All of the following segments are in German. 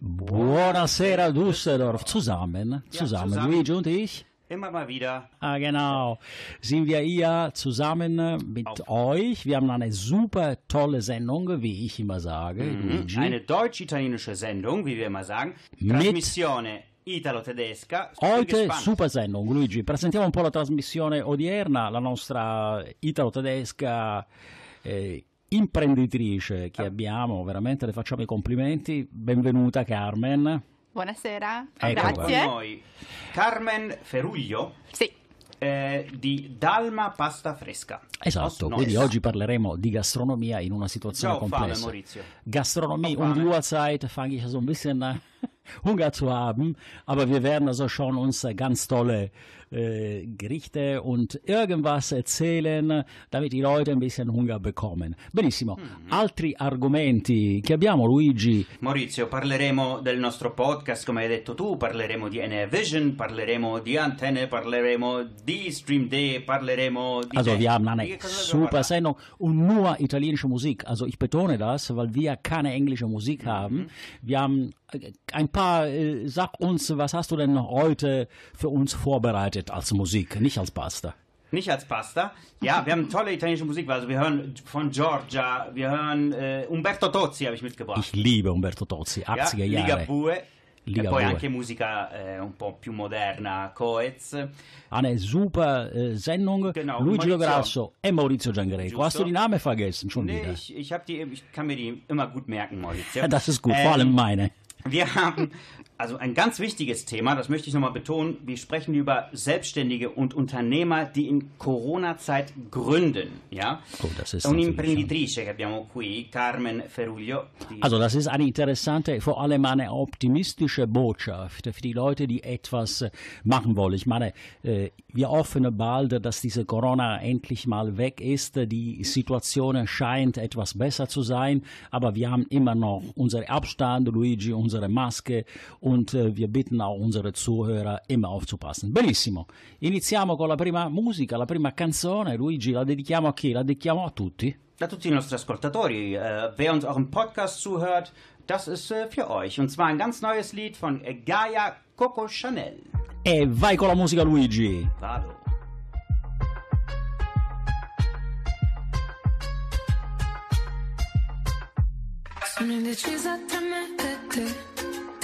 Buonasera Düsseldorf, zusammen, Ja, zusammen, zusammen. Luigi und ich. Immer mal wieder. Ah, genau, sind wir hier zusammen mit euch. Wir haben eine super tolle Sendung, wie ich immer sage, Luigi. Eine deutsch-italienische Sendung, wie wir immer sagen. Mit- Trasmissione italo-tedesca. Heute gespannt. super Sendung, Luigi. Presentiamo un po' la trasmissione odierna, la nostra italo-tedesca eh, imprenditrice che abbiamo, veramente le facciamo i complimenti. Benvenuta Carmen. Buonasera, Ecco Con grazie. noi Carmen Feruglio Sì, eh, di Dalma Pasta Fresca. Esatto, Aus quindi Neuss. oggi parleremo di Gastronomia in una situazione Ciao, Fame, complessa. Maurizio. Gastronomie Fame. Uhrzeit fange ich so ein bisschen Hunger zu haben, aber wir werden also schon uns ganz tolle äh, Gerichte und irgendwas erzählen, damit die Leute ein bisschen Hunger bekommen. Benissimo, Mhm. altri argomenti che abbiamo Luigi? Maurizio, parleremo del nostro podcast, come hai detto tu, parleremo di NVision, parleremo di antenne, parleremo di Stream Day, parleremo di... Also wir haben eine super? Sendung und nur italienische Musik. Also ich betone das, weil wir keine englische Musik haben. Wir haben äh, ein paar, äh, sag uns, was hast du denn heute für uns vorbereitet als Musik, nicht als Pasta? Nicht als Pasta. Ja, wir haben tolle italienische Musik. Also wir hören von Giorgia, wir hören äh, Umberto Tozzi habe ich mitgebracht. Ich liebe Umberto Tozzi, 80er ja, Jahre. Bue. Liga e poi anche musica eh, un po' più moderna, Coez. Eine super äh, Sendung. Genau, Luigi. Grasso e Maurizio Giangreco. Giusto. Hast du die Namen vergessen schon Nee, wieder? ich, ich, die, ich kann mir die immer gut merken, Maurizio. Das ist gut, Ähm, vor allem meine. Wir haben also ein ganz wichtiges Thema, das möchte ich nochmal betonen. Wir sprechen über Selbstständige und Unternehmer, die in Corona-Zeit gründen. Ja? Oh, das ist Un'imprenditrice che abbiamo qui, Carmen Feruglio. Die Also das ist eine interessante, vor allem eine optimistische Botschaft für die Leute, die etwas äh, machen wollen. Ich meine, äh, wir hoffen bald, dass diese Corona endlich mal weg ist. Die Situation scheint etwas besser zu sein, aber wir haben immer noch unseren Abstand, Luigi, unsere Maske und äh, wir bitten auch unsere Zuhörer immer aufzupassen. Benissimo. Iniziamo con la prima musica, la prima canzone. Luigi, la dedichiamo a chi? La dedichiamo a tutti. Da tutti i nostri ascoltatori, äh, wer uns auch im Podcast zuhört, das ist äh, für euch. Und zwar ein ganz neues Lied von Gaia Coco Chanel. E vai con la musica, Luigi. Vado. Sono indecisa tra me e te,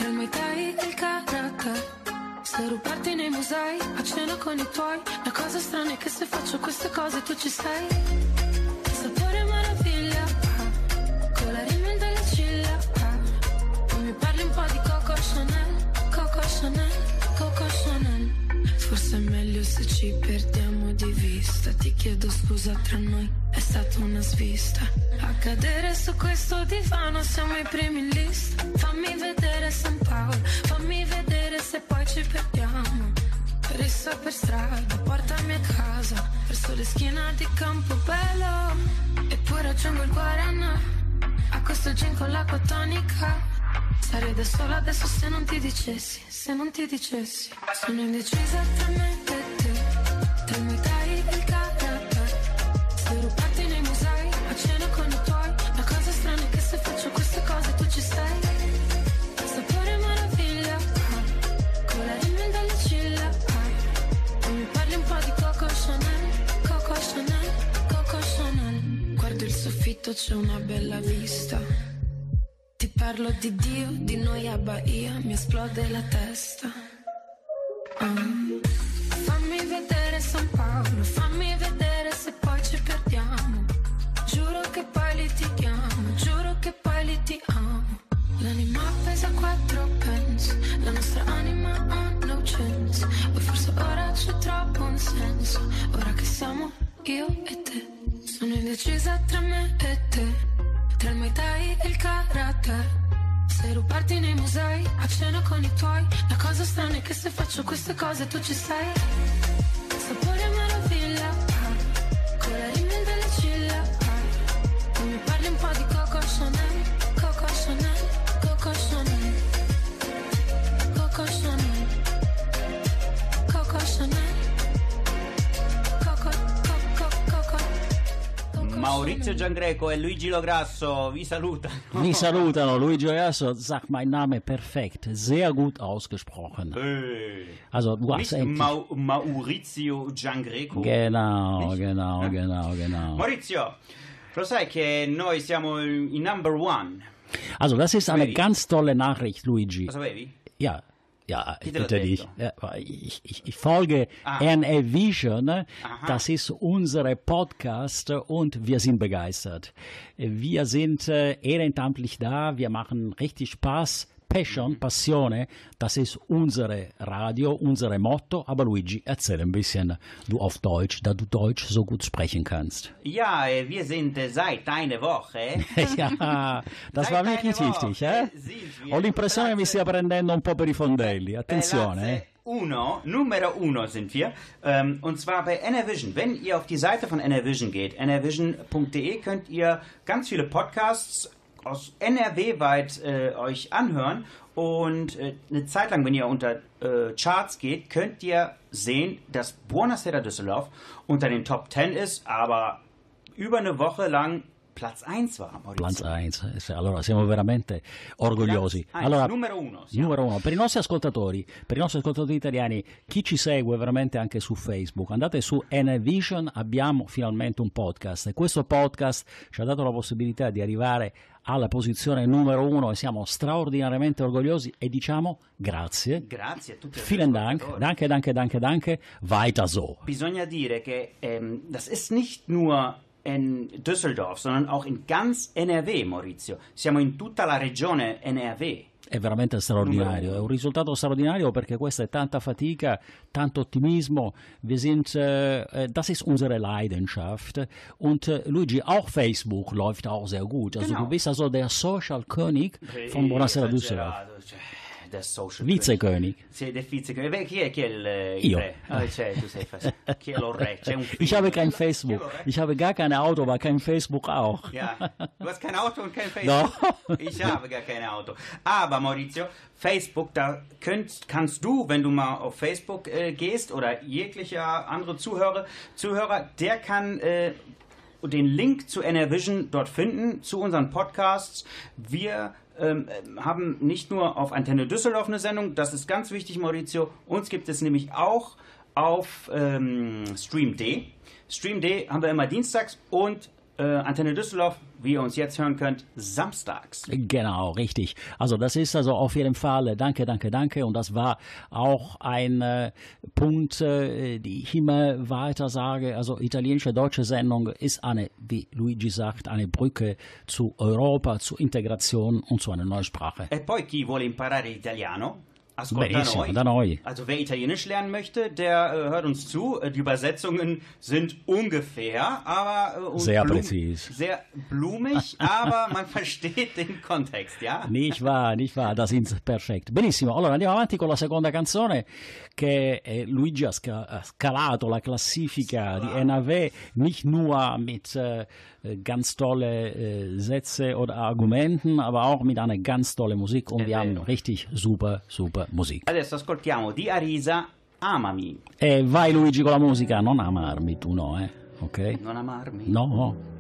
tra il Muay Thai e il. Se rubarti nei musei, a cena con i tuoi, la cosa strana è che se faccio queste cose tu ci sei. Sapore meraviglia, ah, con la rimel delle ciglia, ah. Mi parli un po' di Forse è meglio se ci perdiamo di vista. Ti chiedo scusa tra noi, è stata una svista. A cadere su questo divano siamo i primi in lista. Fammi vedere San Paolo, fammi vedere se poi ci perdiamo. Rissa per strada, portami a casa, verso le schiena di Campobello. E poi raggiungo il Guarana, a questo gin con l'acqua tonica. Sarei da sola adesso se non ti dicessi, se non ti dicessi. Sono indecisa tra me e te, tra Muay Thai e il rubarti nei musei, a cena con i tuoi. La cosa strana è che se faccio queste cose tu ci sei. Sapore meraviglia, ah, con la rimel delle ciglia. ah. E mi parli un po' di Coco Chanel, Coco Chanel, Coco Chanel. Guardo il soffitto, c'è una bella vista. Ti parlo di Dio, di noi a Bahia, mi esplode la testa. Ah. Fammi vedere San Paolo, fammi vedere se poi ci perdiamo. Giuro che poi litighiamo, giuro che poi litighiamo. L'anima pesa quattro pence, la nostra anima ha no chance. O forse ora c'è troppo un senso, ora che siamo io e te. Sono indecisa tra me e te, tra il Muay Thai e il Karate. Se rubarti nei musei, a cena con i tuoi La cosa strana è che se faccio queste cose tu ci sei Sapore meraviglia, ah, con la rimel delle ciglia ah. E mi parli un po' di Coco Chanel, Maurizio Giangreco e Luigi Lograsso vi salutano. Vi salutano, Luigi Oyasso sagt mein Name perfekt, sehr gut ausgesprochen. Äh, Also du hast Nicht. Mau Maurizio Giangreco. Genau, Nicht? genau, Ja. genau, genau. Maurizio, lo sai che noi siamo in number one? Also das ist eine ganz tolle Nachricht, Luigi. Lo sapevi? Ja, ja? Ja, ich, ich, ich folge Ah. NA Vision, Aha. das ist unsere Podcast und wir sind begeistert. Wir sind äh, ehrenamtlich da, wir machen richtig Spaß. Passion, Mhm. Passione, das ist unsere Radio, unsere Motto. Aber Luigi, erzähl ein bisschen du auf Deutsch, da du Deutsch so gut sprechen kannst. Ja, äh, wir sind äh, seit einer Woche. ja, das Seit war wirklich wichtig. Eh? Ho l'impressione che mi stia prendendo un po' per i fondelli. Attenzione. Eh? Uno, Numero Uno sind wir. Ähm, und zwar bei NRVision. Wenn ihr auf die Seite von NRVision geht, nrvision.de, könnt ihr ganz viele Podcasts aus NRW weit äh, euch anhören. Und äh, eine Zeit lang, wenn ihr unter äh, Charts geht, könnt ihr sehen, dass Buonasera Düsseldorf unter den Top 10 ist, aber über eine Woche lang Platz 1 war. Maurizio. Platz 1, allora siamo veramente orgogliosi. Platz Allora, numero uno, siamo. numero uno. Per i nostri ascoltatori, per i nostri ascoltatori italiani, chi ci segue veramente anche su Facebook, andate su NVision, abbiamo finalmente un podcast e questo podcast ci ha dato la possibilità di arrivare alla posizione numero uno e siamo straordinariamente orgogliosi e diciamo grazie. Grazie a tutti. Vielen Dank, danke, danke, danke, danke, weiter so. Bisogna dire che ehm, das ist nicht nur in Düsseldorf, sondern auch in ganz NRW, Maurizio. Siamo in tutta la regione NRW. È veramente straordinario, è un risultato straordinario perché questa è tanta fatica, tanto Optimismo. Wir sind, äh, das ist unsere Leidenschaft. Und äh, Luigi, auch Facebook läuft auch sehr gut. Also Genau. du bist also der Social König von Buonasera Düsseldorf. Esagerato, cioè, Vizekönig. Der Vizekönig. Chi è, chi è il, il Io. re? Ah, cioè, tu sei Chi è lo re? C'è un Ich figlio. habe kein Facebook. Ich habe gar kein Auto, aber kein Facebook auch. Ja, du hast kein Auto und kein Facebook. No. Ich habe gar kein Auto. Aber Maurizio, Facebook, da könnt, kannst du, wenn du mal auf Facebook äh, gehst oder jeglicher andere Zuhörer, Zuhörer, der kann äh, den Link zu NRVision dort finden, zu unseren Podcasts. Wir ähm, haben nicht nur auf Antenne Düsseldorf eine Sendung, das ist ganz wichtig, Maurizio. Uns gibt es nämlich auch auf ähm, Stream D. Stream D haben wir immer dienstags und äh, Antenne Düsseldorf, wie ihr uns jetzt hören könnt, samstags. Genau, richtig. Also das ist also auf jeden Fall äh, danke, danke, danke. Und das war auch ein äh, Punkt, äh, die ich immer weiter sage. Also italienische deutsche Sendung ist eine, wie Luigi sagt, eine Brücke zu Europa, zu Integration und zu einer neuen Sprache. E poi chi vuole imparare l'italiano, ascolta Benissimo, noi. da noi. Also wer Italienisch lernen möchte, der äh, hört uns zu. Äh, Die Übersetzungen sind ungefähr, aber äh, Sehr präzis. Sehr blumig, aber man versteht den Kontext, ja? Nicht wahr, nicht wahr, das ist perfetto. Benissimo, allora andiamo avanti con la seconda canzone che Luigi ha, sca- ha scalato la classifica di NAV nicht nur mit äh, ganz tolle äh, Sätze oder Argumenten, aber auch mit einer ganz tolle Musik und È wir haben richtig super, super Musik. Adesso ascoltiamo di Arisa Amami. E vai Luigi con la musica, non amarmi tu no, eh, ok? Non amarmi. No, no.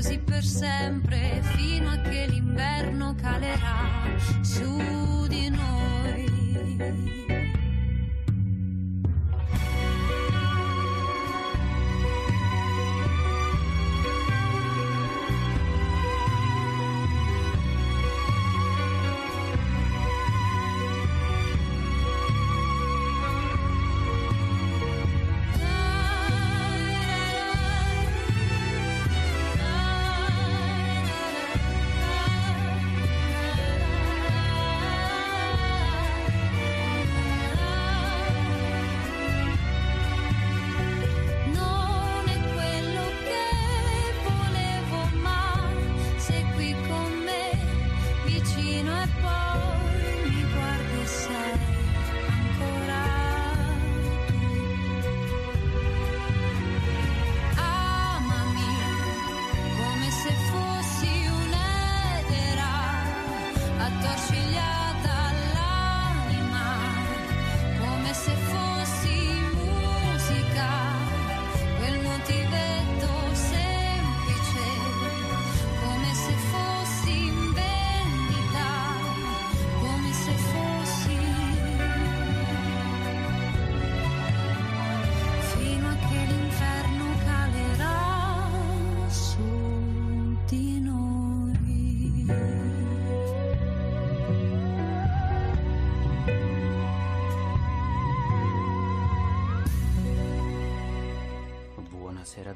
Così per sempre fino a che l'inverno calerà su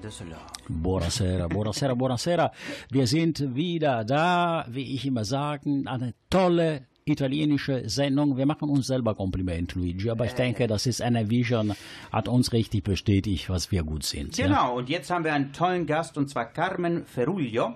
Düsseldorf. Buonasera, buonasera, buonasera. Wir sind wieder da, wie ich immer sage, eine tolle italienische Sendung. Wir machen uns selber Kompliment, Luigi, aber ich denke, das ist eine Vision, hat uns richtig bestätigt, was wir gut sind. Ja? Genau, und jetzt haben wir einen tollen Gast und zwar Carmen Feruglio.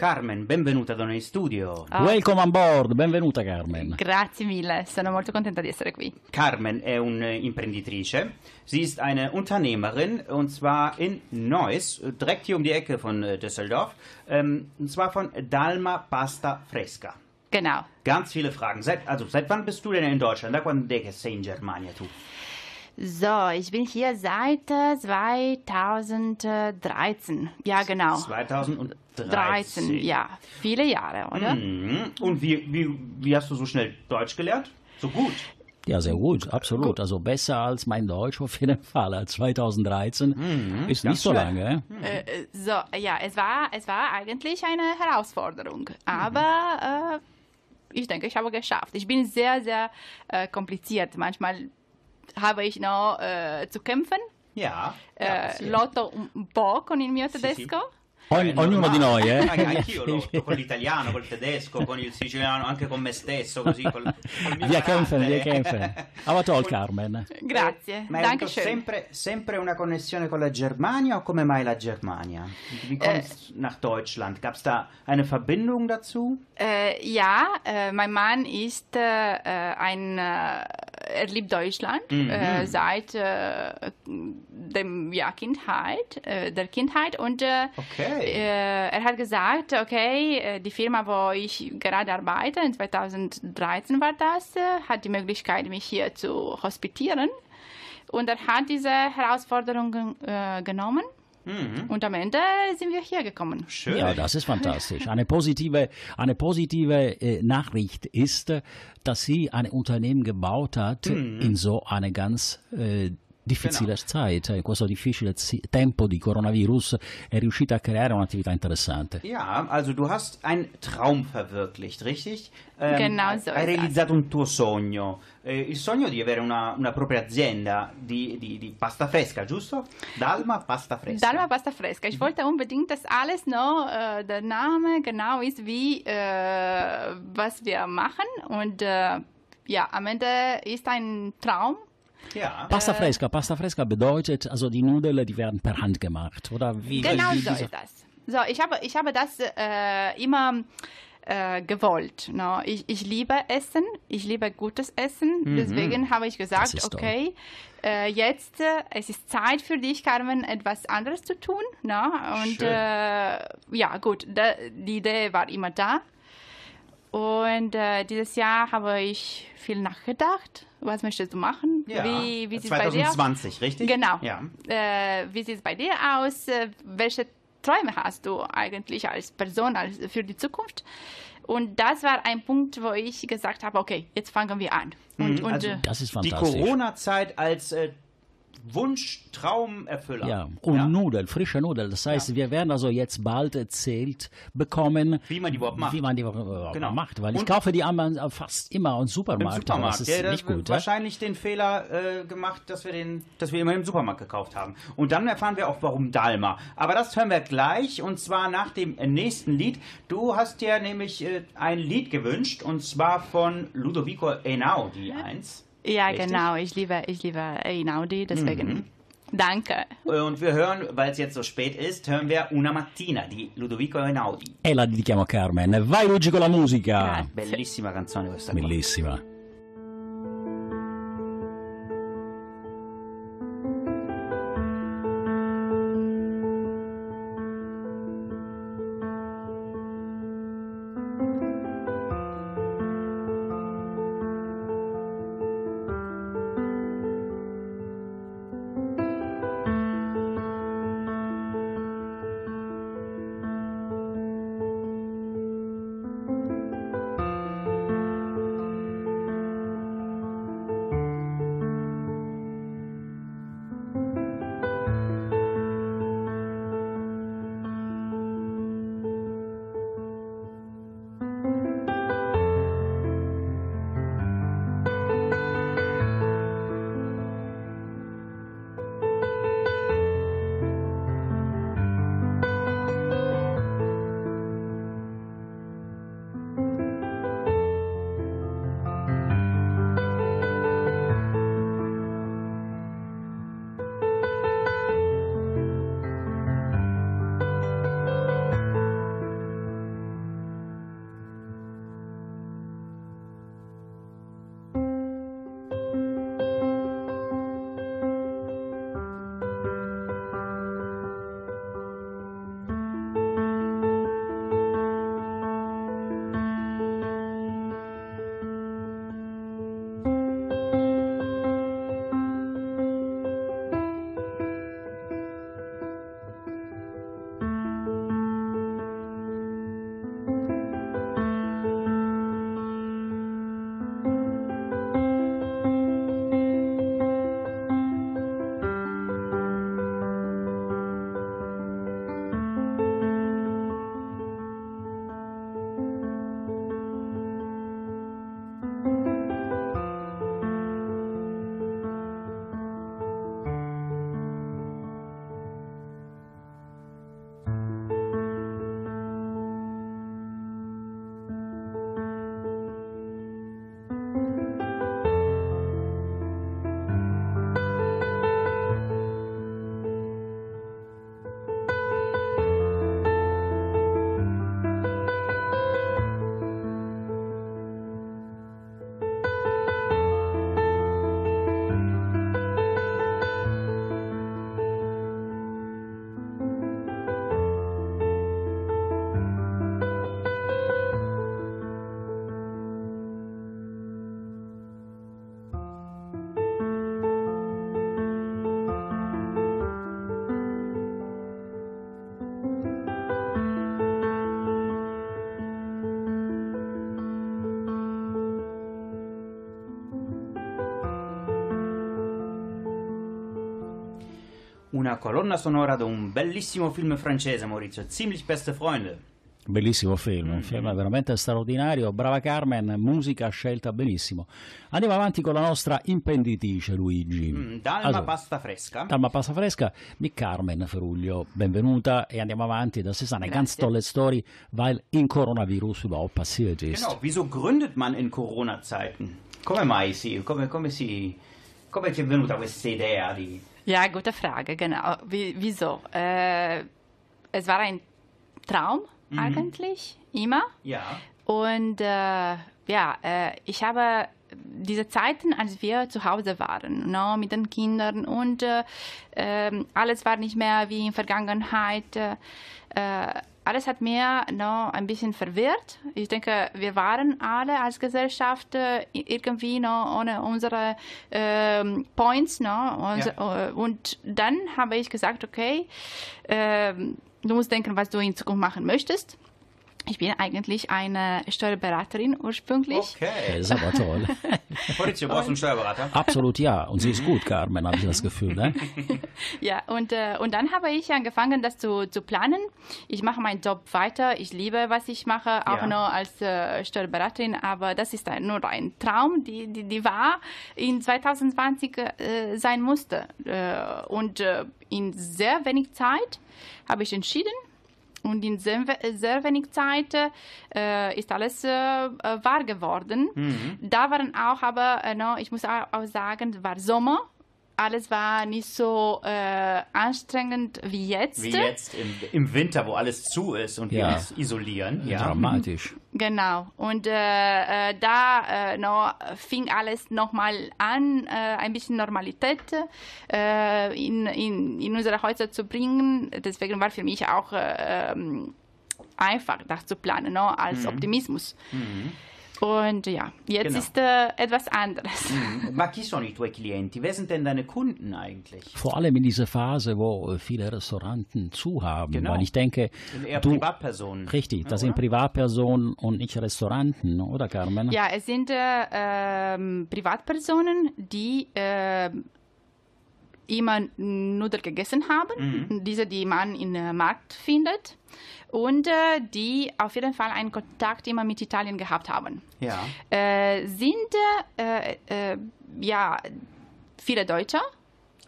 Carmen, benvenuta da noi in studio. Welcome on board, benvenuta Carmen. Grazie mille, sono molto contenta di essere qui. Carmen è un'imprenditrice. Sie ist eine Unternehmerin und zwar in Neuss, direkt hier um die Ecke von äh, Düsseldorf. Ähm, und zwar von Dalma Pasta Fresca. Genau. Ganz viele Fragen. Seit, also, seit wann bist du denn in Deutschland? Da quando sei in Germania tu? So, ich bin hier seit äh, 2013. Ja, genau. 2013. 13, ja. Viele Jahre, oder? Mhm. Und wie, wie, wie hast du so schnell Deutsch gelernt? So gut. Ja, sehr gut, absolut. Also besser als mein Deutsch auf jeden Fall. Als 2013 ist nicht so schnell. lange. Äh, äh, so, ja, es war, es war eigentlich eine Herausforderung. Aber äh, ich denke, ich habe geschafft. Ich bin sehr, sehr äh, kompliziert. Manchmal habe ich noch äh, zu kämpfen. Ja. Eh, ja, sì. lotto un po' con il mio sì. tedesco. Ogni- Eh, ognuno di noi, eh? Anche- Anch'io lotto con l'italiano, col tedesco, con il siciliano, anche con me stesso, così. Col, col mio Wir kämpfen, carattere. kämpfen. Aber toll, Carmen. Grazie, Ma Dankeschön. sempre, sempre una connessione con la Germania o come mai la Germania? Wie kommst nach Deutschland? Gab es da eine Verbindung dazu? Äh, ja, äh, mein Mann ist äh, äh, ein, äh, er liebt Deutschland äh, seit äh, dem ja, Kindheit, äh, der Kindheit. Und äh, Okay. äh, er hat gesagt, okay, äh, die Firma, wo ich gerade arbeite, in 2013 war das, äh, hat die Möglichkeit, mich hier zu hospitieren. Und er hat diese Herausforderung äh, genommen und am Ende sind wir hier gekommen. Schön. Ja, das ist fantastisch. Eine positive, eine positive äh, Nachricht ist, dass sie ein Unternehmen gebaut hat in so einer ganz äh, difficile Zeit, in questo difficile zi- tempo di coronavirus, è riuscita a creare un'attività interessante. Ja, also du hast einen Traum verwirklicht, richtig? Ähm, Genau so Hai realizzato un tuo sogno, eh, il sogno di avere una, una propria azienda di, di- di pasta fresca, giusto? Dalma Pasta Fresca. Dalma Pasta Fresca. Ich wollte unbedingt, dass alles noch äh, der Name genau ist, wie äh, was wir machen. Und äh, ja, am Ende ist ein Traum Ja. Pasta fresca, Pasta fresca bedeutet, also die Nudeln, die werden per Hand gemacht, oder wie? Genau wie, so diese- ist das. So, ich habe, ich habe das äh, immer äh, gewollt. No? Ich, ich liebe Essen, ich liebe gutes Essen. Deswegen habe ich gesagt, okay, äh, jetzt äh, es ist Zeit für dich, Carmen, etwas anderes zu tun. No? Und Schön. äh, ja, gut, da, die Idee war immer da. Und äh, dieses Jahr habe ich viel nachgedacht. Was möchtest du machen? Ja. Wie, wie sieht es bei dir aus? 2020, richtig? Genau. Ja. Äh, wie sieht es bei dir aus? Äh, Welche Träume hast du eigentlich als Person als für die Zukunft? Und das war ein Punkt, wo ich gesagt habe, okay, jetzt fangen wir an. Und, und also äh, Das ist Die fantastisch. Corona-Zeit als äh, Wunsch-Traumerfüller. Ja, und Nudeln, frische Nudeln. Das heißt, wir werden also jetzt bald erzählt bekommen, Wie man die überhaupt macht. Wie man die überhaupt Genau. macht. Weil ich Und- kaufe die einmal fast immer im Im Supermarkt. aber Supermarkt. Das Ja, ist da nicht gut. Ja? wahrscheinlich den Fehler äh, gemacht, dass wir, den, dass wir immer im Supermarkt gekauft haben. Und dann erfahren wir auch, warum Dalma. Aber das hören wir gleich und zwar nach dem äh, nächsten Lied. Du hast dir nämlich äh, ein Lied gewünscht und zwar von Ludovico Einaudi 1. ja, Richtig? genau, ich liebe, ich liebe Einaudi, deswegen Mhm. danke. Und wir hören, weil es jetzt so spät ist, hören wir Una Mattina di Ludovico Einaudi. E la dedichiamo a Carmen. Vai Luigi con la musica. Grazie. Bellissima canzone questa qua. Una colonna sonora da un bellissimo film francese, Maurizio. Ziemlich beste Freunde. Bellissimo film, un film veramente straordinario. Brava Carmen, musica scelta benissimo. Andiamo avanti con la nostra imprenditrice Luigi. Mm, Dalma Also, pasta fresca. Dalma Pasta Fresca mit Carmen Feruglio. Benvenuta e andiamo avanti. Das ist eine ganz tolle Story, weil in Coronavirus überhaupt passiert ist. Genau, wieso gründet man in Corona-Zeiten? Come mai si, come, come si Come ti è venuta questa idea di... Ja, gute Frage, genau. Wie, wieso? Äh, es war ein Traum eigentlich, immer. Ja. Und äh, ja, äh, ich habe diese Zeiten, als wir zu Hause waren, no, mit den Kindern und äh, ähm, alles war nicht mehr wie in Vergangenheit. Äh, äh, alles hat mir no, ein bisschen verwirrt. Ich denke, wir waren alle als Gesellschaft äh, irgendwie no, ohne unsere ähm, Points. No, und, äh, und dann habe ich gesagt, okay, ähm, du musst denken, was du in Zukunft machen möchtest. Ich bin eigentlich eine Steuerberaterin ursprünglich. Okay. Das ist aber toll. Maurizio, brauchst du einen Steuerberater? Absolut ja. Und sie ist gut, Carmen, habe ich das Gefühl. Ne? Ja, und, äh, und dann habe ich angefangen, das zu, zu planen. Ich mache meinen Job weiter. Ich liebe, was ich mache, auch Ja. nur als äh, Steuerberaterin. Aber das ist ein, nur ein Traum, die, die, die war in 2020 äh, sein musste. Äh, und äh, in sehr wenig Zeit habe ich entschieden. Und in sehr, sehr wenig Zeit äh, ist alles äh, wahr geworden. Da waren auch, aber äh, no, ich muss auch, auch sagen, war Sommer. Alles war nicht so äh, anstrengend wie jetzt. Wie jetzt im, im Winter, wo alles zu ist und wir Ja. uns isolieren. Ja. Dramatisch. Genau. Und äh, äh, da äh, no, fing alles nochmal an, äh, ein bisschen Normalität äh, in, in, in unsere Häuser zu bringen. Deswegen war für mich auch äh, ähm, einfach, das zu planen, no, als Optimismus. Und ja, jetzt Genau. ist äh, etwas anderes. Ma chi sono i tuoi clienti? Wer sind denn deine Kunden eigentlich? Vor allem in dieser Phase, wo äh, viele Restauranten zu haben. Genau. Weil ich denke, Sind eher du, Privatpersonen. richtig, das Ja, sind oder? Privatpersonen und nicht Restauranten, oder Carmen? Ja, es sind äh, ähm, Privatpersonen, die äh, immer Nudeln gegessen haben, diese, die man im äh, Markt findet und äh, die auf jeden Fall einen Kontakt immer mit Italien gehabt haben. Ja. Äh, sind äh, äh, ja viele Deutsche.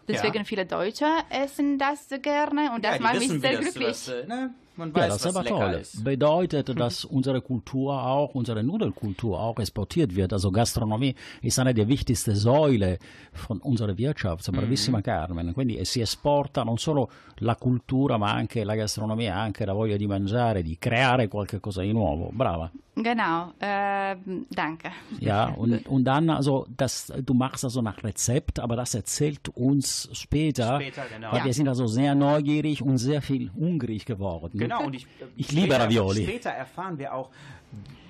Deswegen Ja. viele Deutsche essen das gerne und das ja, macht mich sehr glücklich. was, äh, ne? Man Ja, weiß, das ist aber toll. ist. Bedeutet, dass unsere Kultur auch, unsere Nudelkultur auch exportiert wird. Also Gastronomie ist eine der wichtigsten Säule von unserer Wirtschaft, bravissima Carmen. Quindi si esporta non solo la cultura, ma anche la gastronomia, anche la voglia di mangiare, di creare qualche cosa di nuovo. Brava. Genau, äh, danke. Ja, und, und dann, also, das, du machst also nach Rezept, aber das erzählt uns später, Später, genau. weil Ja. wir sind also sehr neugierig und sehr viel hungrig geworden. Genau, und ich, Ich liebe Ravioli. Später erfahren wir auch,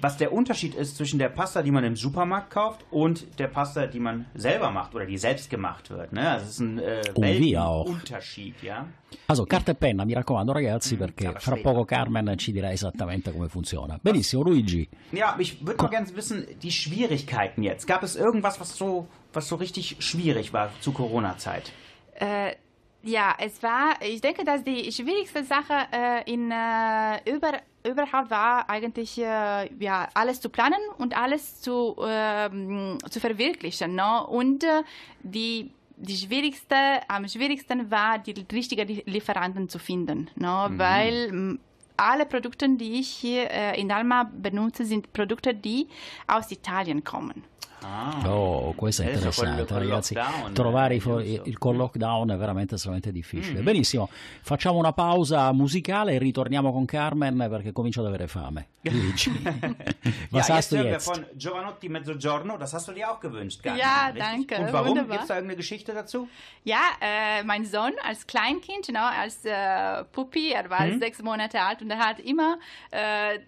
was der Unterschied ist zwischen der Pasta, die man im Supermarkt kauft, und der Pasta, die man selber macht oder die selbst gemacht wird. Ne? Also es ist ein äh, Und wir auch. Weltenunterschied, ja. Also, carta e penna, mi raccomando ragazzi, perché aber fra später. poco Carmen ci dirà esattamente come funziona. Benissimo, Luigi. Ja, ich würde mal gerne wissen, die Schwierigkeiten jetzt. Gab es irgendwas, was so, was so richtig schwierig war zu Corona-Zeit? Äh, ja, es war, ich denke, dass die schwierigste Sache äh, in, äh, über, überhaupt war eigentlich äh, ja, alles zu planen und alles zu, ähm, zu verwirklichen. No? Und äh, die, die schwierigste, am schwierigsten war, die richtigen Lieferanten zu finden. No? Weil m, alle Produkte, die ich hier äh, in Alma benutze, sind Produkte, die aus Italien kommen. Ah. Oh, questo è interessante, ragazzi. lockdown, Trovare eh, i for- io so. il, col lockdown è veramente estremamente difficile. Mm. Benissimo, facciamo una pausa musicale e ritorniamo con Carmen perché comincio ad avere fame. Luigi, ja, jetzt du hören wir von Giovanotti Mezzogiorno. Das hast du dir auch gewünscht, Gabi, Ja, richtig? danke, Und warum? wunderbar. Gibt es da irgendeine Geschichte dazu? Ja, äh, mein Sohn als Kleinkind, genau, als äh, Puppi, er war sechs Monate alt und er hat immer äh,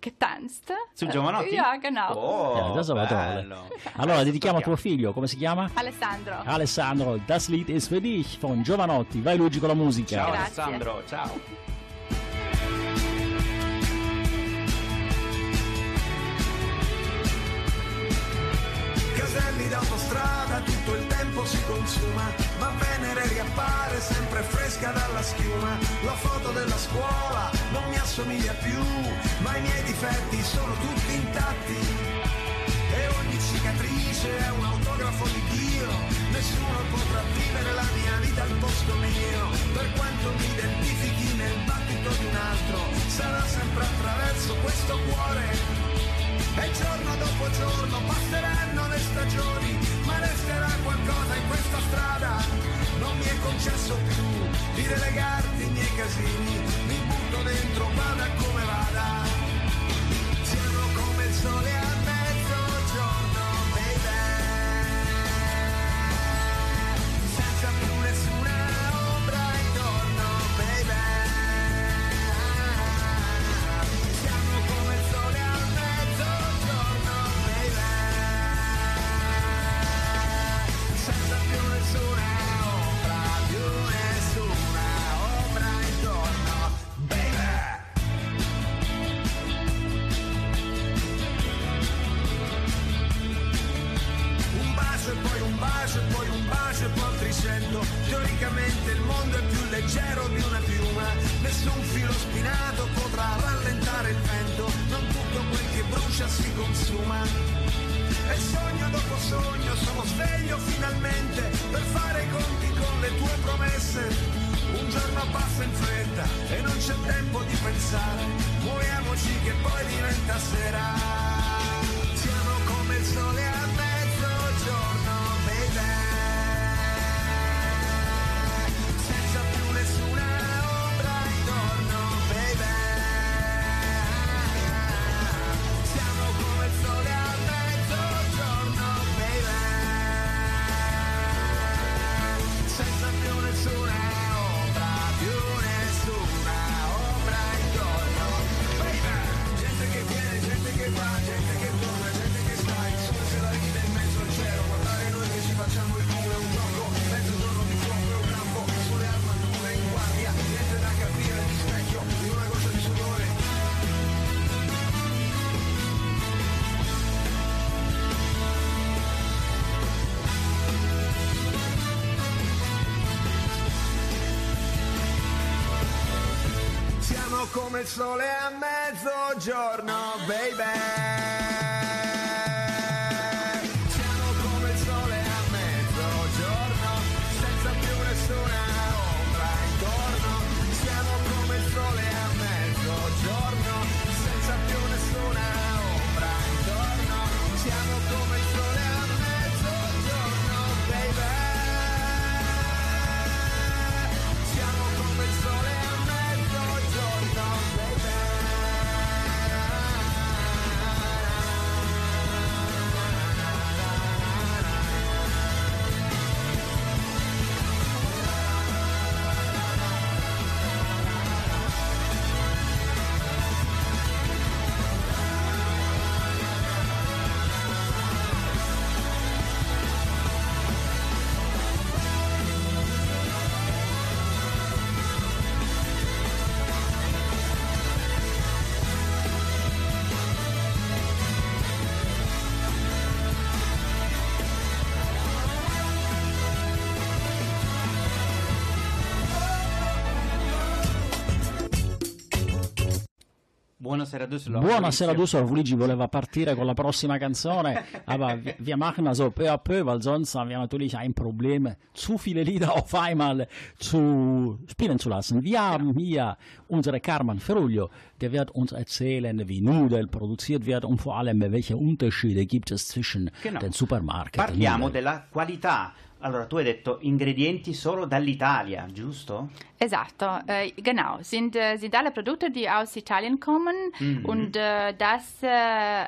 getanzt. Zu Giovanotti? Ja, genau. Oh, Ja, das ist aber toll. Allora, dedichiamo a tuo figlio, come si chiama? Alessandro. Alessandro, das Lied ist für dich von Giovanotti. Vai Luigi con la musica. Ciao Grazie. Alessandro, ciao. Caselli d'autostrada, tutto il tempo si consuma, ma Venere riappare sempre fresca dalla schiuma. La foto della scuola non mi assomiglia più, ma i miei difetti sono tutti intatti se è un autografo di Dio, nessuno potrà vivere la mia vita al posto mio, per quanto mi identifichi nel battito di un altro, sarà sempre attraverso questo cuore. E giorno dopo giorno passeranno le stagioni, ma resterà qualcosa in questa strada. Non mi è concesso più di relegarti i miei casini, mi butto dentro, vada come vada. Siamo come il sole a leggero di una piuma. Nessun filo spinato potrà rallentare il vento. Non tutto quel che brucia si consuma. E sogno dopo sogno sono sveglio finalmente per fare i conti con le tue promesse. Un giorno passa in fretta e non c'è tempo di pensare. Muoviamoci che poi diventa sera. Siamo come il sole Siamo Buonasera Düsseldorf. Buonasera. Düsseldorf, Luigi voleva partire con la prossima Canzone, aber wir, wir machen also peu à peu, weil sonst haben wir natürlich ein Problem, zu viele Lieder auf einmal zu spielen zu lassen. Wir haben hier unsere Carmen Feruglio, der wird uns erzählen, wie Nudel produziert wird und vor allem, welche Unterschiede gibt es zwischen Genau. den Supermarkt Parliamo della qualità. Allora, tu hai detto ingredienti solo dall'Italia, giusto? Esatto, äh, genau. Sind, äh, sind alle Produkte, die aus Italien kommen. Und äh, das äh,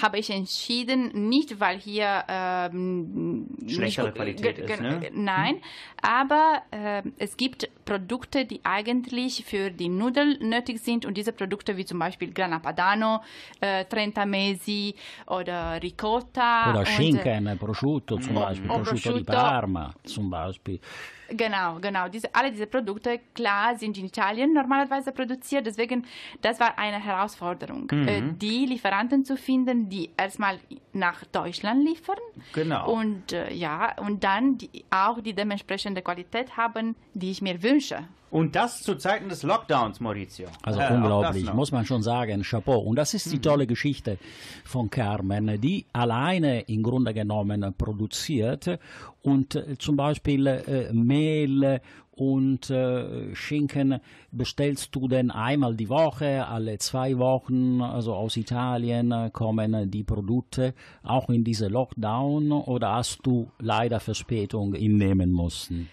habe ich entschieden, nicht weil hier ähm, Schlechtere nicht- Qualität ist, ne? Nein, aber äh, es gibt Produkte, die eigentlich für die Nudeln nötig sind. Und diese Produkte wie zum Beispiel Grana Padano, äh, Trenta Mesi oder Ricotta. Oder und, Schinken, Prosciutto zum Beispiel, oh, Prosciutto di. Parma zum Beispiel. Genau, genau. Diese, alle diese Produkte, klar, sind in Italien normalerweise produziert. Deswegen, das war eine Herausforderung, äh, die Lieferanten zu finden, die erstmal nach Deutschland liefern. Genau. Und äh, ja, und dann die, auch die dementsprechende Qualität haben, die ich mir wünsche. Und das zu Zeiten des Lockdowns, Maurizio. Also Äh, unglaublich, muss man schon sagen, Chapeau. Und das ist die tolle Geschichte von Carmen, die alleine im Grunde genommen produziert und äh, zum Beispiel äh, Mehl und äh, Schinken bestellst du denn einmal die Woche, alle zwei Wochen, also aus Italien äh, kommen die Produkte auch in diese Lockdown oder hast du leider Verspätung hinnehmen müssen?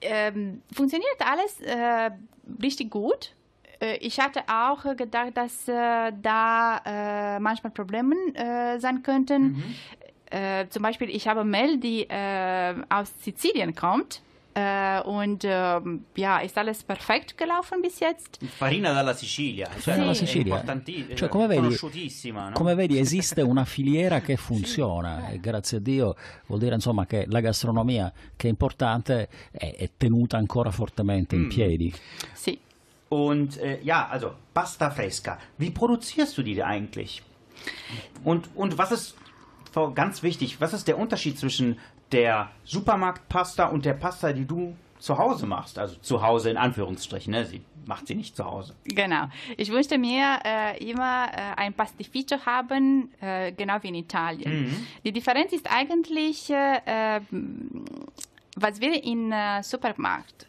Ähm, funktioniert alles äh, richtig gut. Äh, Ich hatte auch gedacht, dass äh, da äh, manchmal Probleme äh, sein könnten. Äh, zum Beispiel, ich habe Mel, die aus Sizilien kommt. Äh, und ähm, ja, ist alles perfekt gelaufen bis jetzt. Farina dalla Sicilia. Cioè, dalla è Sicilia. Cioè, come vedi- conosciutissima, no? Come vedi esiste una filiera che funziona e grazie a Dio vuol dire insomma che la gastronomia che è importante è, è tenuta ancora fortemente in piedi. Sì. Und äh, ja, also Pasta Fresca. Wie produzierst du die eigentlich? Und, und was ist, ganz wichtig, was ist der Unterschied zwischen der Supermarktpasta und der Pasta, die du zu Hause machst? Also zu Hause in Anführungsstrichen, ne? Sie macht sie nicht zu Hause. Genau. Ich wünschte mir äh, immer äh, ein Pastificio haben, äh, genau wie in Italien. Die Differenz ist eigentlich, äh, äh, was wir im äh, Supermarkt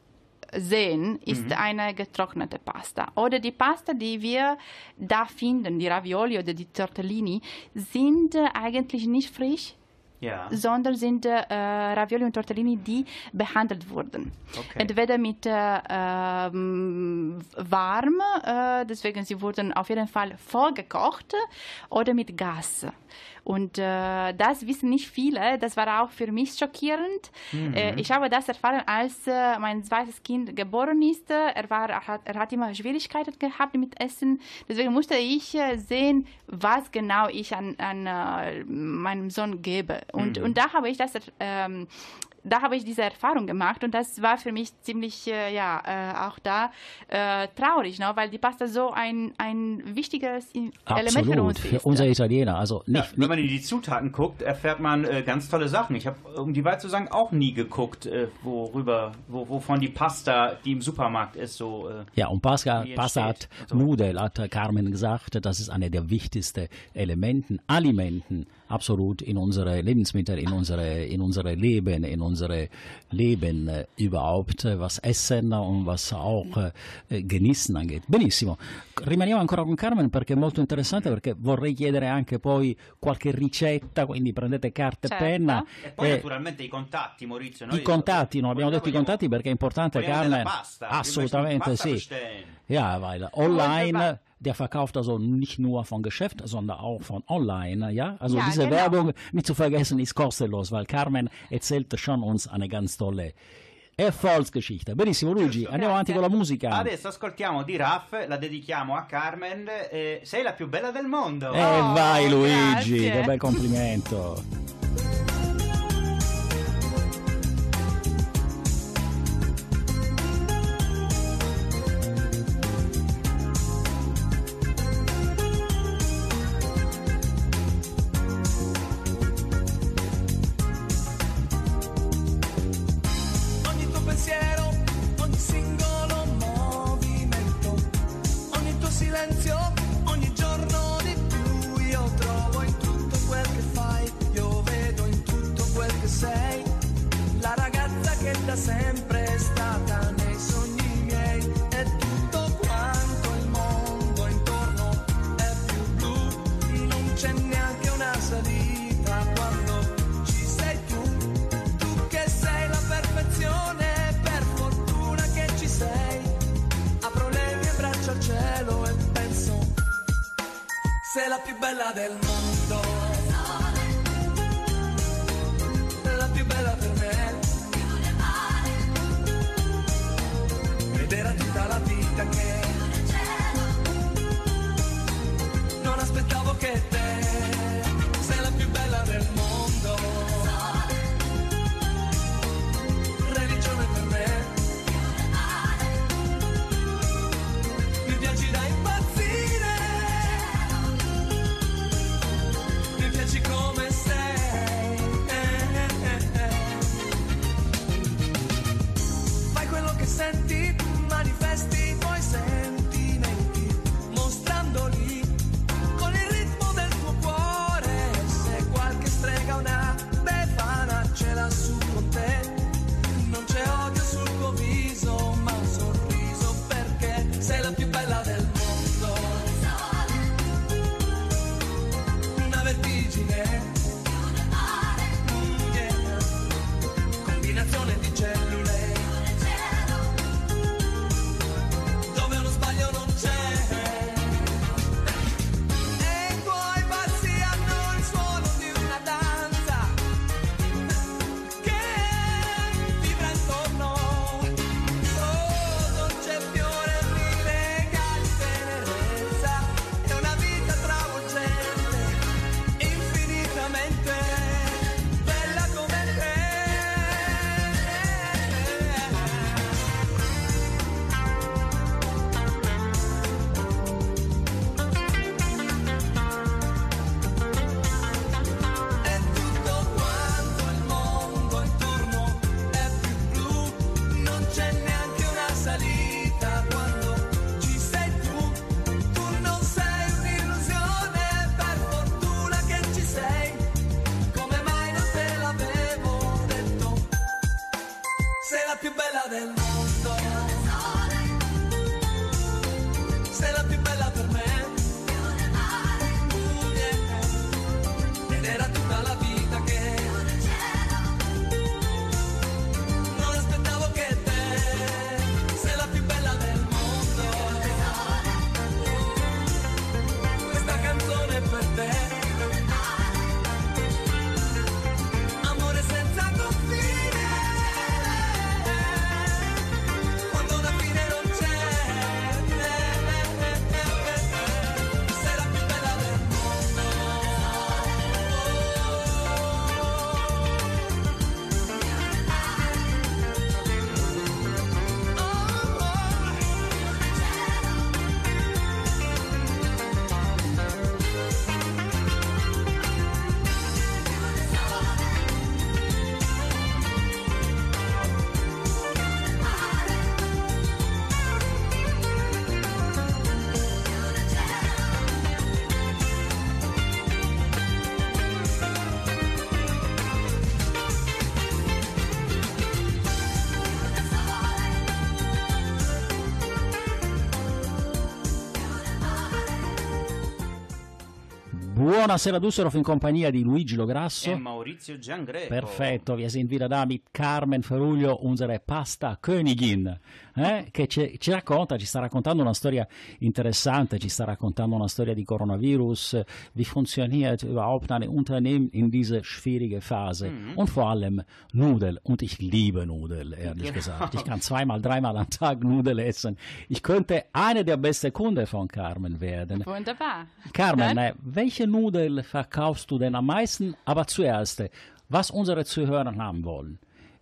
sehen, ist eine getrocknete Pasta. Oder die Pasta, die wir da finden, die Ravioli oder die Tortellini, sind äh, eigentlich nicht frisch, Ja. sondern sind äh, Ravioli und Tortellini, die behandelt wurden. Okay. Entweder mit äh, ähm, warm, äh, deswegen sie wurden auf jeden Fall vorgekocht, oder mit Gas. Und äh, das wissen nicht viele. Das war auch für mich schockierend. Äh, ich habe das erfahren, als äh, mein zweites Kind geboren ist. Er, war, er, hat, er hat immer Schwierigkeiten gehabt mit Essen. Deswegen musste ich äh, sehen, was genau ich an, an äh, meinem Sohn gebe. Und, und da habe ich das ähm, da habe ich diese Erfahrung gemacht und das war für mich ziemlich, äh, ja, äh, auch da äh, traurig, ne? weil die Pasta so ein, ein wichtiges Element für Absolut, uns für ist. unser Italiener. Also Ja, nicht, wenn man in die Zutaten guckt, erfährt man äh, ganz tolle Sachen. Ich habe, um die Wahrheit zu sagen, auch nie geguckt, äh, worüber, wo, wovon die Pasta, die im Supermarkt ist, so. Äh, Ja, und Pasta, Pasta hat. Also- Nudel, hat Carmen gesagt, das ist eine der wichtigsten Elementen, Alimenten, absolut in unsere Lebensmittel, in unsere, in unsere Leben, in unsere Leben überhaupt, was Essen und was auch äh, Genießen angeht. Benissimo, rimaniamo ancora con Carmen perché è molto interessante perché vorrei chiedere anche poi qualche ricetta, quindi prendete carta e Certo. penna. e poi e naturalmente i contatti, Maurizio. noi- I contatti, non abbiamo detto i contatti perché è importante, Carmen. pasta. Assolutamente sì. Ja, weil online, der verkauft also nicht nur von Geschäft, sondern auch von online, ja. Also Ja, diese genau. Werbung, nicht zu vergessen, ist kostenlos, weil Carmen erzählte schon uns eine ganz tolle Erfolgsgeschichte. Benissimo, Luigi, andiamo avanti con la musica. Adesso ascoltiamo di Raff, la dedichiamo a Carmen. eh, sei la più bella del mondo. E Oh, vai Luigi, grazie. che bel complimento. Buonasera Düsseldorf in compagnia di Luigi Lograsso. E Maurizio Giangreco. Perfetto, wir sind wieder da mit Carmen Ferruglio, unsere Pasta Königin, eh, che ci, ci racconta, ci sta raccontando una storia interessante, ci sta raccontando una storia di Coronavirus, wie funktioniert überhaupt ein Unternehmen in diese schwierige Phase und vor allem Nudel. Und ich liebe Nudel, ehrlich gesagt. Ich kann zweimal, dreimal am Tag Nudel essen. Ich könnte eine der besten Kunden von Carmen werden. Wunderbar. Carmen, Dann- äh, welche Nudel verkaufst du denn am meisten? Aber zuerst, was unsere Zuhörer haben wollen.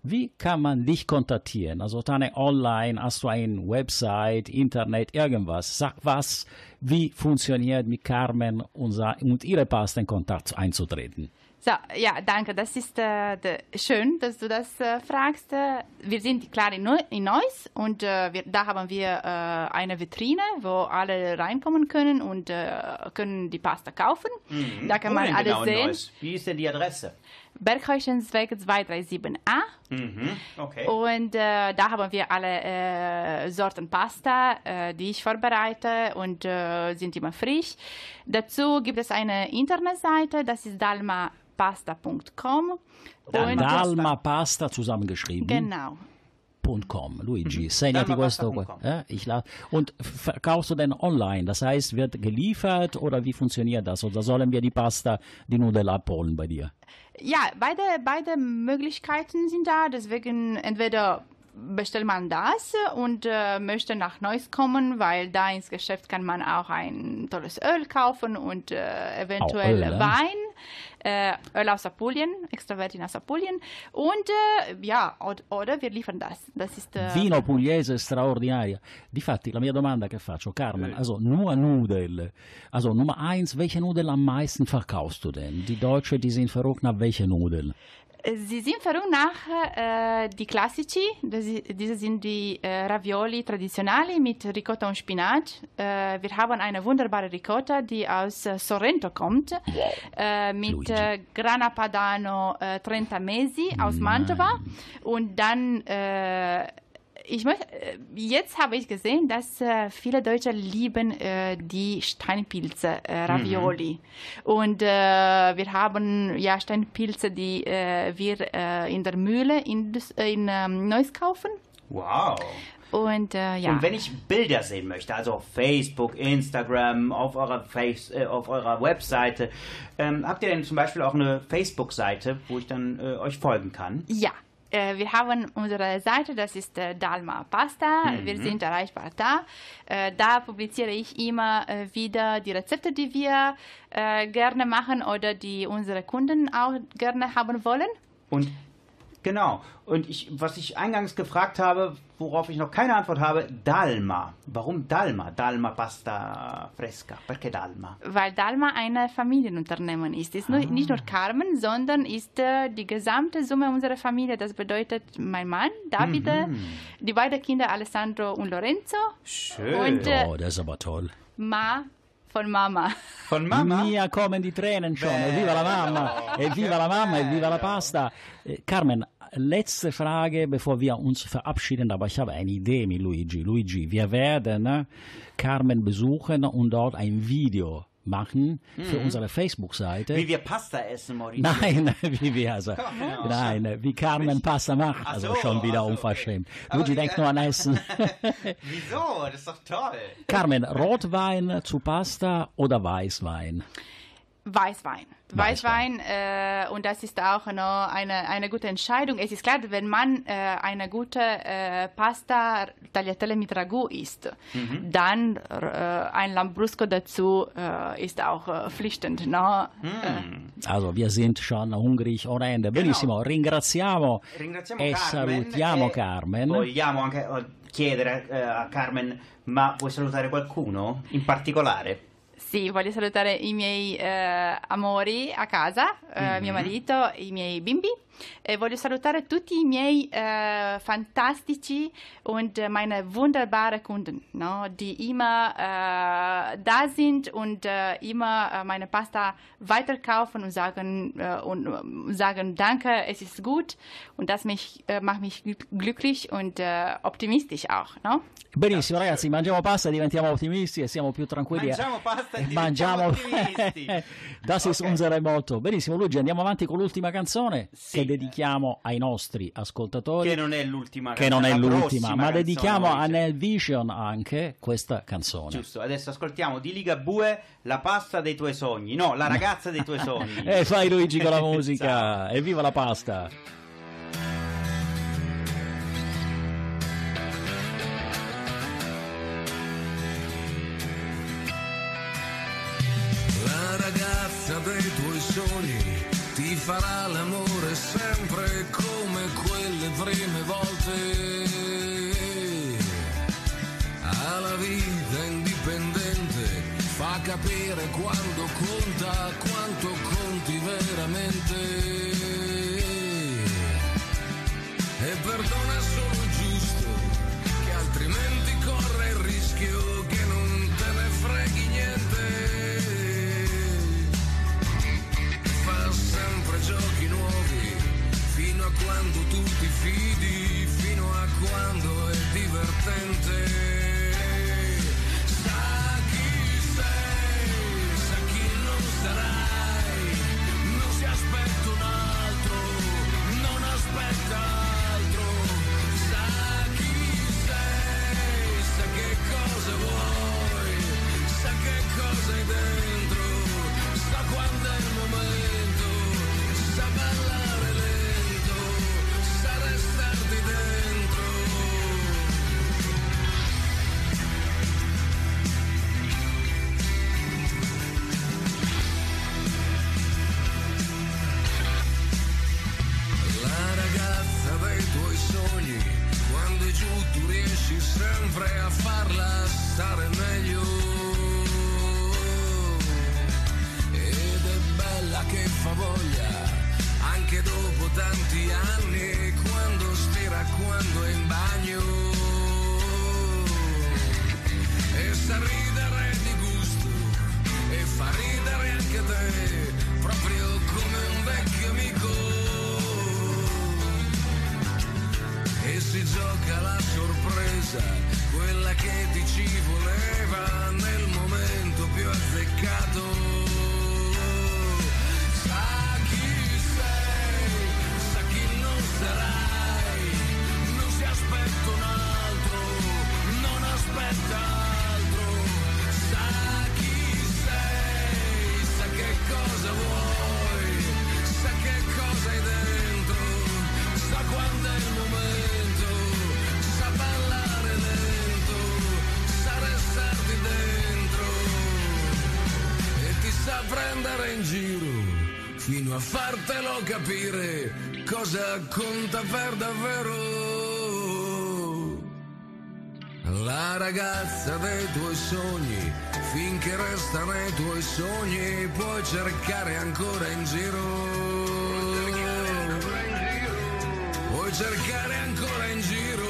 Wie kann man dich kontaktieren? Also deine Online, hast du eine Website, Internet, irgendwas? Sag was, wie funktioniert mit Carmen und ihre Kontakt einzutreten? So, ja, danke. Das ist äh, schön, dass du das äh, fragst. Äh, Wir sind klar in, Neu in Neuss und äh, wir, da haben wir äh, eine Vitrine, wo alle reinkommen können und äh, können die Pasta kaufen. Da kann Wo man denn alles genau sehen. Neuss? Wie ist denn die Adresse? Bergheuschensweg 237a. Mhm. Okay. Und äh, da haben wir alle äh, Sorten Pasta, äh, die ich vorbereite und äh, sind immer frisch. Dazu gibt es eine Internetseite, das ist dalmapasta.com. Und Dalma Pasta zusammengeschrieben. genau. .com. Luigi, segnati questo. Eh? Ich la und verkaufst du denn online? Das heißt, wird geliefert oder wie funktioniert das? Oder sollen wir die Pasta, die Nudeln abholen bei dir? Ja, beide, beide Möglichkeiten sind da. Deswegen entweder bestellt man das und äh, möchte nach Neuss kommen, weil da ins Geschäft kann man auch ein tolles Öl kaufen und äh, eventuell Öl, ne? Wein. Äh, Öl aus Apulien, extra Virgin aus Apulien. Und äh, ja, od- oder wir liefern das. Das ist äh, Vino pugliese straordinaria. Difatti, la mia domanda che faccio, Carmen, also nur Nudeln. Also Nummer eins, welche Nudeln am meisten verkaufst du denn? Die Deutschen, die sind verrückt nach welchen Nudeln? Sie sind verrückt nach äh, die Classici. Das, i- diese sind die äh, Ravioli traditionali mit Ricotta und Spinat. Äh, wir haben eine wunderbare Ricotta, die aus äh, Sorrento kommt, äh, mit äh, Grana Padano Trentamesi aus Mantova. Und dann ich möchte, äh, jetzt habe ich gesehen, dass äh, viele Deutsche lieben äh, die Steinpilze, äh, Ravioli. Und äh, wir haben ja Steinpilze, die wir in der Mühle in, in ähm, Neuss kaufen. Wow. Und ja. Und wenn ich Bilder sehen möchte, also auf Facebook, Instagram, auf eurer, Face, auf eurer Webseite, ähm, habt ihr denn zum Beispiel auch eine Facebook-Seite, wo ich dann euch folgen kann? Ja, äh, wir haben unsere Seite, das ist äh, Dalma Pasta. Wir sind erreichbar da. Äh, da publiziere ich immer äh, wieder die Rezepte, die wir äh, gerne machen oder die unsere Kunden auch gerne haben wollen. Und genau. Und ich, was ich eingangs gefragt habe, worauf ich noch keine Antwort habe, Dalma. Warum Dalma? Dalma Pasta Fresca. Perché Dalma? Weil Dalma ein Familienunternehmen ist. Ist nur, nicht nur Carmen, sondern ist äh, die gesamte Summe unserer Familie. Das bedeutet mein Mann, Davide, die beiden Kinder Alessandro und Lorenzo Schön. und äh, Oh, das ist aber toll. Ma von Mama. Von Mama? Mia kommen die Tränen schon. Evviva la mamma, evviva la mamma, evviva la pasta. Eh, Carmen, letzte Frage, bevor wir uns verabschieden, aber ich habe eine Idee mit Luigi. Luigi, wir werden äh, Carmen besuchen und dort ein Video machen für unsere Facebook-Seite. Wie wir Pasta essen, Maurizio. Nein, wie wir also, genau. nein, wie Carmen Pasta macht, Ach also so, schon wieder so, unverschämt. okay. Luigi denkt nur an Essen. Wieso? Das ist doch toll. Carmen, Rotwein zu Pasta oder Weißwein? Weißwein. Weißwein, äh, und das ist auch noch eine, eine gute Entscheidung. Es ist klar, wenn man äh, eine gute äh, Pasta Tagliatelle mit Ragout isst, dann äh, ein Lambrusco dazu äh, ist auch äh, pflichtend. No? Äh, Also wir sind schon hungrig ohne Ende. Benissimo, ringraziamo, Ringraziamo e Carmen. salutiamo e Carmen. Vogliamo anche eh, chiedere eh, a Carmen, ma vuoi salutare qualcuno in particolare? Sì, voglio salutare i miei eh, amori a casa, eh, mio marito, i miei bimbi e voglio salutare tutti i miei eh, fantastici und äh, meine wunderbaren Kunden, no, die immer äh, da sind und äh, immer äh, meine Pasta weiterkaufen und sagen äh, und äh, sagen Danke, es ist gut und das mich, äh, macht mich glück- glücklich und äh, optimistisch auch, no? Benissimo ragazzi, mangiamo pasta e diventiamo ottimisti e siamo più tranquilli. Mangiamo pasta e diventiamo ottimisti. das ist Ok. unsere Motto. Benissimo Luigi, andiamo avanti con l'ultima canzone Sì. Dedichiamo ai nostri ascoltatori. Che non è l'ultima che non è canzone, l'ultima, ma canzone, dedichiamo a. Nel Vision anche questa canzone. Giusto, adesso ascoltiamo di Ligabue la pasta dei tuoi sogni. No, la ragazza dei tuoi sogni. E fai Luigi con la musica. Evviva la pasta! La ragazza dei tuoi sogni ti farà l'amore sempre come quelle prime volte. Ha la vita indipendente, fa capire quando conta, quanto conti veramente. E perdona solo fidi, fino a quando è divertente. Riesci sempre a farla stare meglio. Ed è bella che fa voglia, anche dopo tanti anni, quando stira, quando è in bagno. E sa ridere di gusto, e fa ridere anche te, proprio come un vecchio amico si gioca la sorpresa, quella che ti ci voleva nel momento più azzeccato. Capire cosa conta per davvero. La ragazza dei tuoi sogni, finché resta nei tuoi sogni, puoi cercare ancora in giro. Puoi cercare ancora in giro.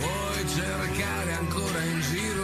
Puoi cercare ancora in giro.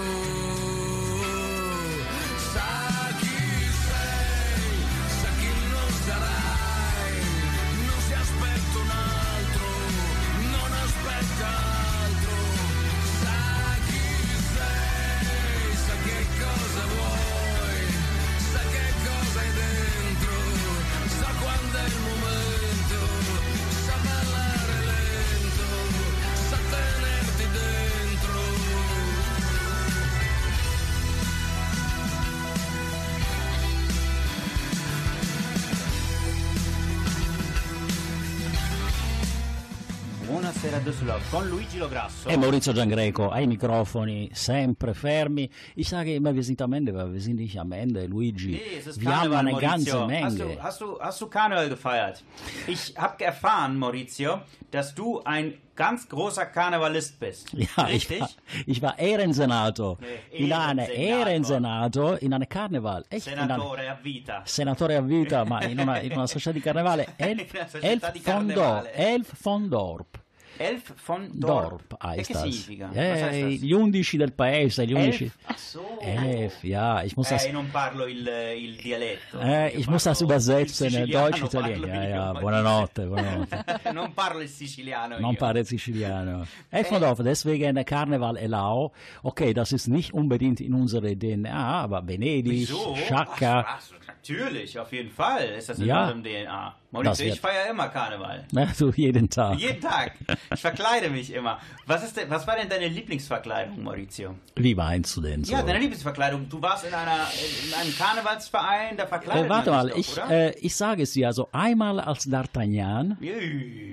Düsseldorf con Luigi Lograsso. E Maurizio Giangreco ai Mikrofoni, sempre fermi. Ich sage immer, wir sind am Ende, weil wir sind nicht am Ende, Luigi. Nee, es ist wir haben Karneval, eine Maurizio. ganze Hast Menge. du, hast, du, hast du Karneval gefeiert? Ich habe erfahren, Maurizio, dass du ein ganz großer Karnevalist bist. Ja, ich Richtig? war, ich war Ehrensenator Nee, in einem Ehrensenator. In einem Karneval. Echt, Senatore a vita. senatore a vita, ma in una, in una società di carnevale. Elf, società Elf di carnevale. Elf von Dorp. Elf von Dorp. Dorp heißt das. significa? Eh, heißt das? gli undici del paese, gli undici. Elf? Ach so. Elf, ja, ich muss Eh, das, io non parlo il, il dialetto. äh, ich muss das parlo übersetzen, il Deutsch, parlo Ja, ja, buonanotte, buonanotte. non parlo il siciliano Non io. pare Siciliano. Elf von Dorf, deswegen Karneval Elau. Okay, das ist nicht unbedingt in unserer DNA, aber Venedig, Wieso? Sciacca. Ach, natürlich, auf jeden Fall ist das in Ja. unserem DNA. Maurizio, ich feiere immer Karneval. Na, du jeden Tag. Jeden Tag. Ich verkleide mich immer. Was, ist denn, was war denn deine Lieblingsverkleidung, Maurizio? Wie meinst du denn so? Ja, deine Lieblingsverkleidung. Du warst in, einer, in einem Karnevalsverein, da verkleidet äh, warte man mal, ich, doch, oder? äh, ich sage es dir, also einmal als D'Artagnan,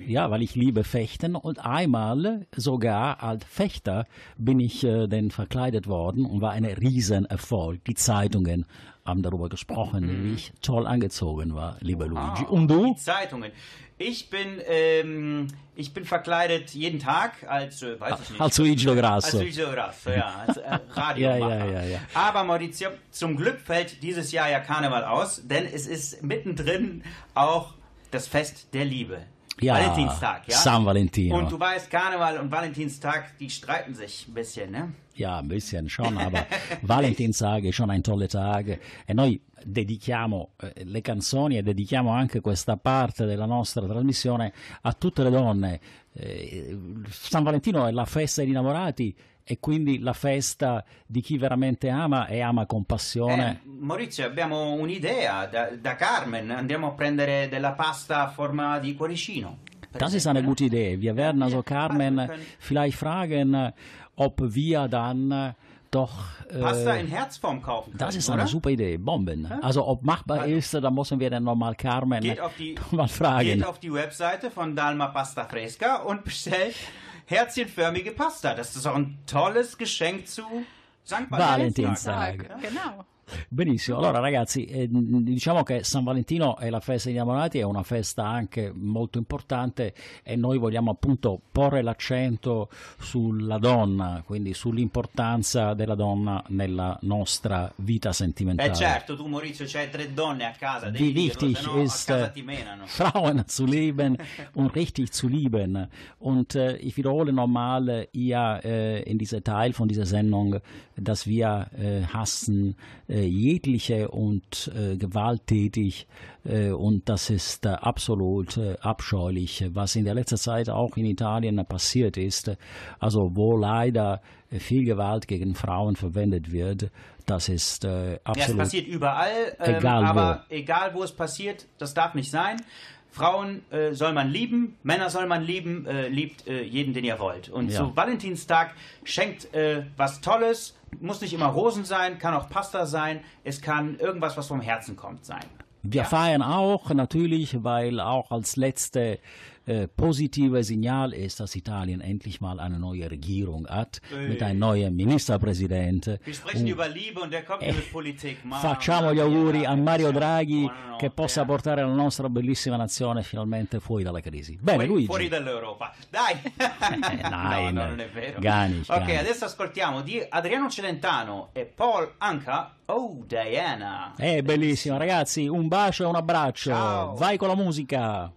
ja, weil ich liebe Fechten, und einmal sogar als Fechter bin ich äh, dann verkleidet worden und war ein Riesenerfolg. Die Zeitungen haben darüber gesprochen, wie ich toll angezogen war, lieber Luigi. Ah, Und du? Die Zeitungen. Ich bin, ähm, ich bin verkleidet jeden Tag als, äh, weiß ich nicht. Als Luigi Grasso. Als Luigi Grasso, ja, als äh, Radiomacher. Ja, ja, ja, ja. Aber Maurizio, zum Glück fällt dieses Jahr ja Karneval aus, denn es ist mittendrin auch das Fest der Liebe. Ja, Valentinstag, ja? San Valentino. Und du weißt, Karneval und Valentinstag, die streiten sich ein bisschen, ne? Ja, un bisschen schon, aber Valentintag è schon un tolle tag e noi dedichiamo eh, le canzoni e dedichiamo anche questa parte della nostra trasmissione a tutte le donne. Eh, San Valentino è la festa degli innamorati e quindi la festa di chi veramente ama e ama con passione. Eh, Maurizio, abbiamo un'idea da, da Carmen, andiamo a prendere della pasta a forma di cuoricino. Das ist eine ne? gute Idee. Wir werden also Ja, Carmen wir können- vielleicht fragen, ob wir dann doch äh, Pasta in Herzform kaufen können, Das ist oder? eine super Idee, Bomben. Also ob machbar ist, da müssen wir dann nochmal Carmen die, mal fragen. geht auf die Webseite von Dalma Pasta Fresca und bestellt herzchenförmige Pasta. Das ist auch ein tolles Geschenk zu St. Valentinstag. Valentinstag. Genau. Benissimo, allora ragazzi, eh, diciamo che San Valentino è la festa degli innamorati, è una festa anche molto importante e noi vogliamo appunto porre l'accento sulla donna, quindi sull'importanza della donna nella nostra vita sentimentale. Eh certo, tu Maurizio c'hai tre donne a casa, devi dirlo, no a ist, casa äh, ti menano. Frauen zu lieben und richtig zu lieben. Und äh, ich wiederhole nochmal ja äh, in dieser Teil von dieser Sendung, dass wir äh, hassen äh, jegliche und äh, gewalttätig äh, und das ist äh, absolut äh, abscheulich, was in der letzten Zeit auch in Italien passiert ist. Also wo leider äh, viel Gewalt gegen Frauen verwendet wird, das ist äh, Ja, es absolut passiert überall, ähm, Egal wo. aber egal wo es passiert, das darf nicht sein. Frauen äh, soll man lieben, Männer soll man lieben, äh, liebt äh, jeden, den ihr wollt. Und Ja. zu Valentinstag schenkt äh, was Tolles, muss nicht immer Rosen sein, kann auch Pasta sein, es kann irgendwas, was vom Herzen kommt, sein. Wir feiern auch natürlich, weil auch als letzte äh, positive Signal ist, dass Italien endlich mal eine neue Regierung hat, mit einem neuen Ministerpräsidenten. Wir sprechen über Liebe und der kommt hier mit Politik. Eh, Facciamo gli auguri a Mario Draghi buonanotte. che possa portare la nostra bellissima nazione finalmente fuori dalla crisi. Bene, Fuori, Luigi. fuori dall'Europa. Dai! nein, no, no, non è vero. gar nicht, ok, gar adesso ascoltiamo di Adriano Celentano e Paul Anka. Oh, Diana. È bellissimo, ragazzi. Un bacio e un abbraccio. Ciao. Vai con la musica.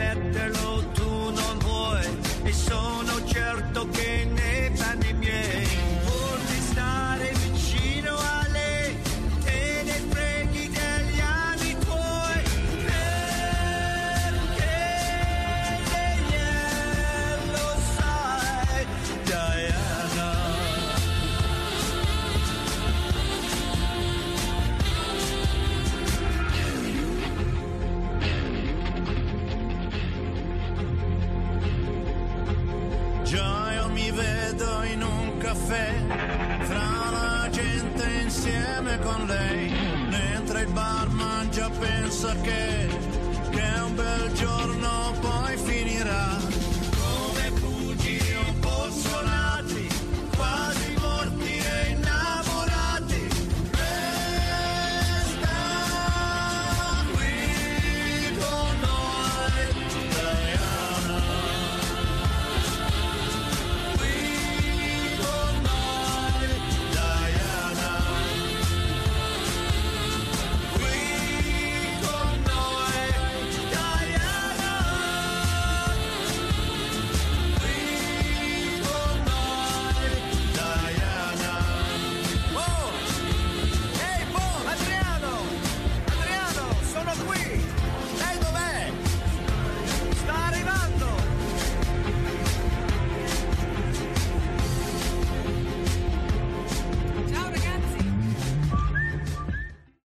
Forse a